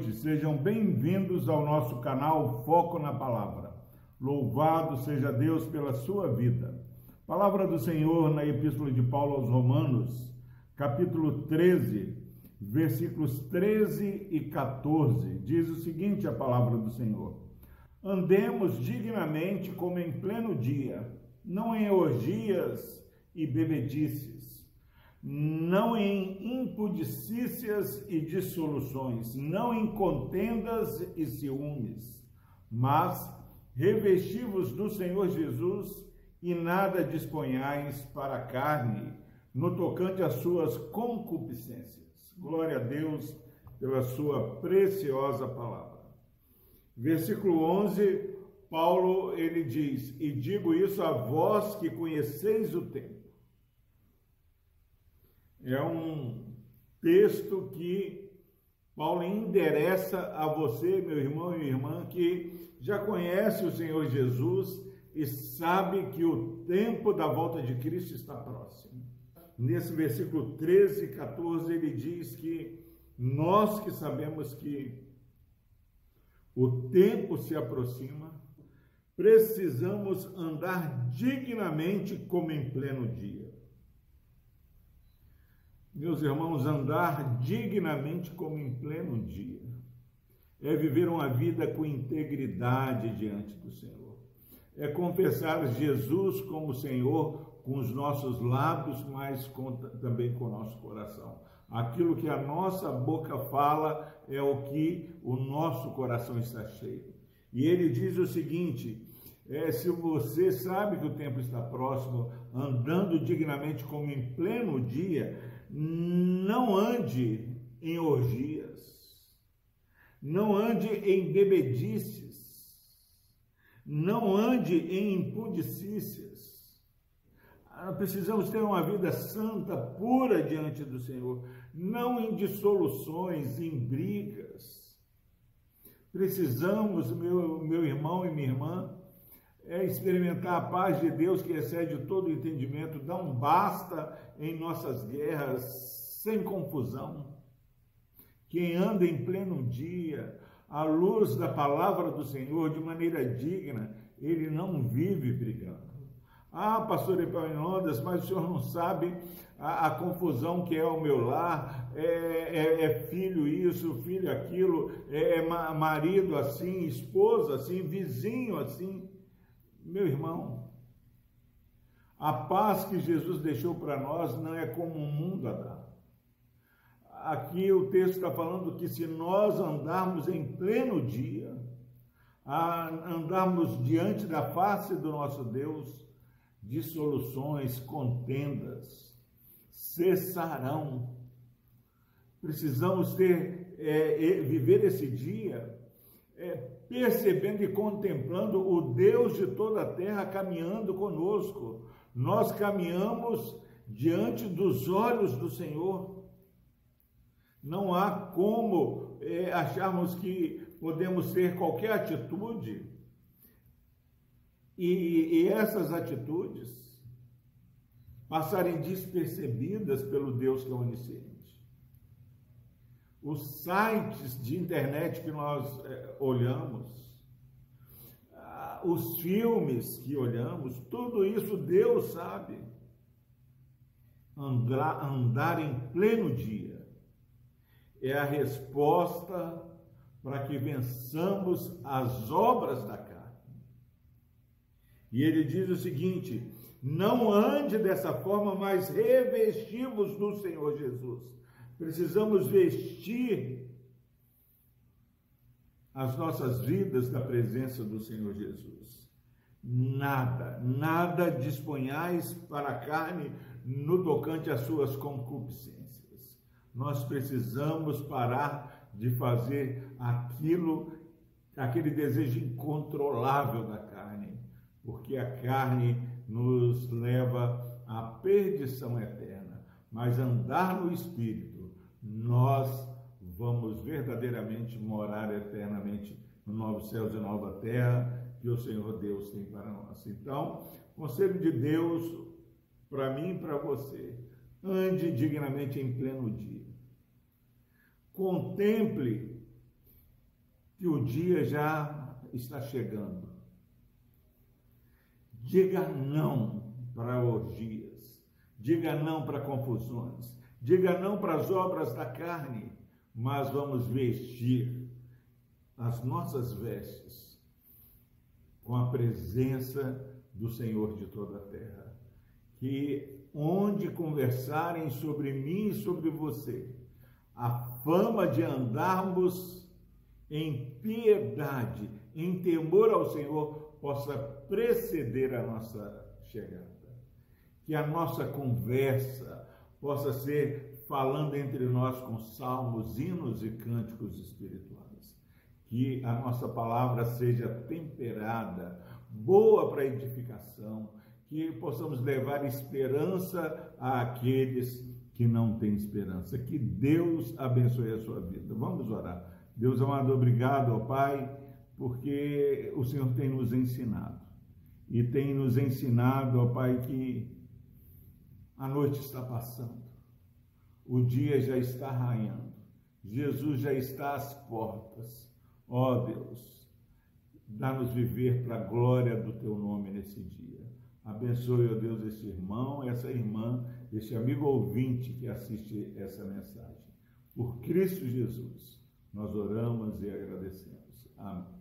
noite, sejam bem-vindos ao nosso canal Foco na Palavra. Louvado seja Deus pela sua vida. Palavra do Senhor na Epístola de Paulo aos Romanos, capítulo 13, versículos 13 e 14. Diz o seguinte: a palavra do Senhor: Andemos dignamente como em pleno dia, não em orgias e bebedices não em impudicícias e dissoluções, não em contendas e ciúmes, mas revestivos do Senhor Jesus e nada disponhais para a carne, no tocante às suas concupiscências. Glória a Deus pela sua preciosa palavra. Versículo 11, Paulo ele diz: "E digo isso a vós que conheceis o tempo é um texto que Paulo endereça a você, meu irmão e irmã, que já conhece o Senhor Jesus e sabe que o tempo da volta de Cristo está próximo. Nesse versículo 13 e 14, ele diz que nós que sabemos que o tempo se aproxima, precisamos andar dignamente como em pleno dia meus irmãos, andar dignamente como em pleno dia é viver uma vida com integridade diante do Senhor. É confessar Jesus como Senhor com os nossos lábios, mas com, também com o nosso coração. Aquilo que a nossa boca fala é o que o nosso coração está cheio. E ele diz o seguinte: é, se você sabe que o tempo está próximo, andando dignamente como em pleno dia, não ande em orgias, não ande em bebedices, não ande em impudicícias. Ah, precisamos ter uma vida santa, pura diante do Senhor, não em dissoluções, em brigas. Precisamos, meu, meu irmão e minha irmã, é experimentar a paz de Deus que excede todo entendimento, dá um basta em nossas guerras, sem confusão. Quem anda em pleno dia, à luz da palavra do Senhor, de maneira digna, ele não vive brigando. Ah, pastor Epaminondas, mas o senhor não sabe a, a, confusão que é o meu lar, é, é, é filho isso, filho aquilo, é, é marido assim, esposa assim, vizinho assim. Meu irmão, a paz que Jesus deixou para nós não é como o mundo a. Aqui o texto está falando que se nós andarmos em pleno dia, andarmos diante da face do nosso Deus, dissoluções, contendas cessarão. Precisamos ter, é, viver esse dia é, percebendo e contemplando o Deus de toda a terra caminhando conosco. Nós caminhamos diante dos olhos do Senhor. Não há como é, acharmos que podemos ter qualquer atitude e, e essas atitudes passarem despercebidas pelo Deus que é onisciente os sites de internet que nós é, olhamos, ah, os filmes que olhamos, tudo isso Deus sabe. Andar, andar em pleno dia é a resposta para que vençamos as obras da carne. E ele diz o seguinte: não ande dessa forma, mas revestimos do Senhor Jesus Precisamos vestir as nossas vidas da presença do Senhor Jesus. Nada, nada disponhais para a carne no tocante às suas concupiscências. Nós precisamos parar de fazer aquilo, aquele desejo incontrolável da carne, porque a carne nos leva à perdição eterna. Mas andar no Espírito nós vamos verdadeiramente morar eternamente no novo céus e nova terra que o Senhor Deus tem para nós. Então, conselho de Deus para mim e para você: ande dignamente em pleno dia. Contemple que o dia já está chegando. Diga não para orgias, diga não para confusões, diga não para as obras da carne, mas vamos vestir as nossas vestes com a presença do Senhor de toda a terra. Que onde conversarem sobre mim e sobre você, a fama de andarmos em piedade, em temor ao Senhor, possa preceder a nossa chegada. Que a nossa conversa possa ser falando entre nós com salmos, hinos e cânticos espirituais. Que a nossa palavra seja temperada, boa para edificação, que possamos levar esperança àqueles que não têm esperança. Que Deus abençoe a sua vida. Vamos orar. Deus amado, obrigado, ó Pai, porque o Senhor tem nos ensinado. E tem nos ensinado, ó Pai, que a noite está passando, o dia já está raiando, Jesus já está às portas. Ó Deus, dá-nos viver para a glória do Teu nome nesse dia. Abençoe, ó Deus, esse irmão, essa irmã, esse amigo ouvinte que assiste essa mensagem. Por Cristo Jesus. Nós oramos e agradecemos. Amém.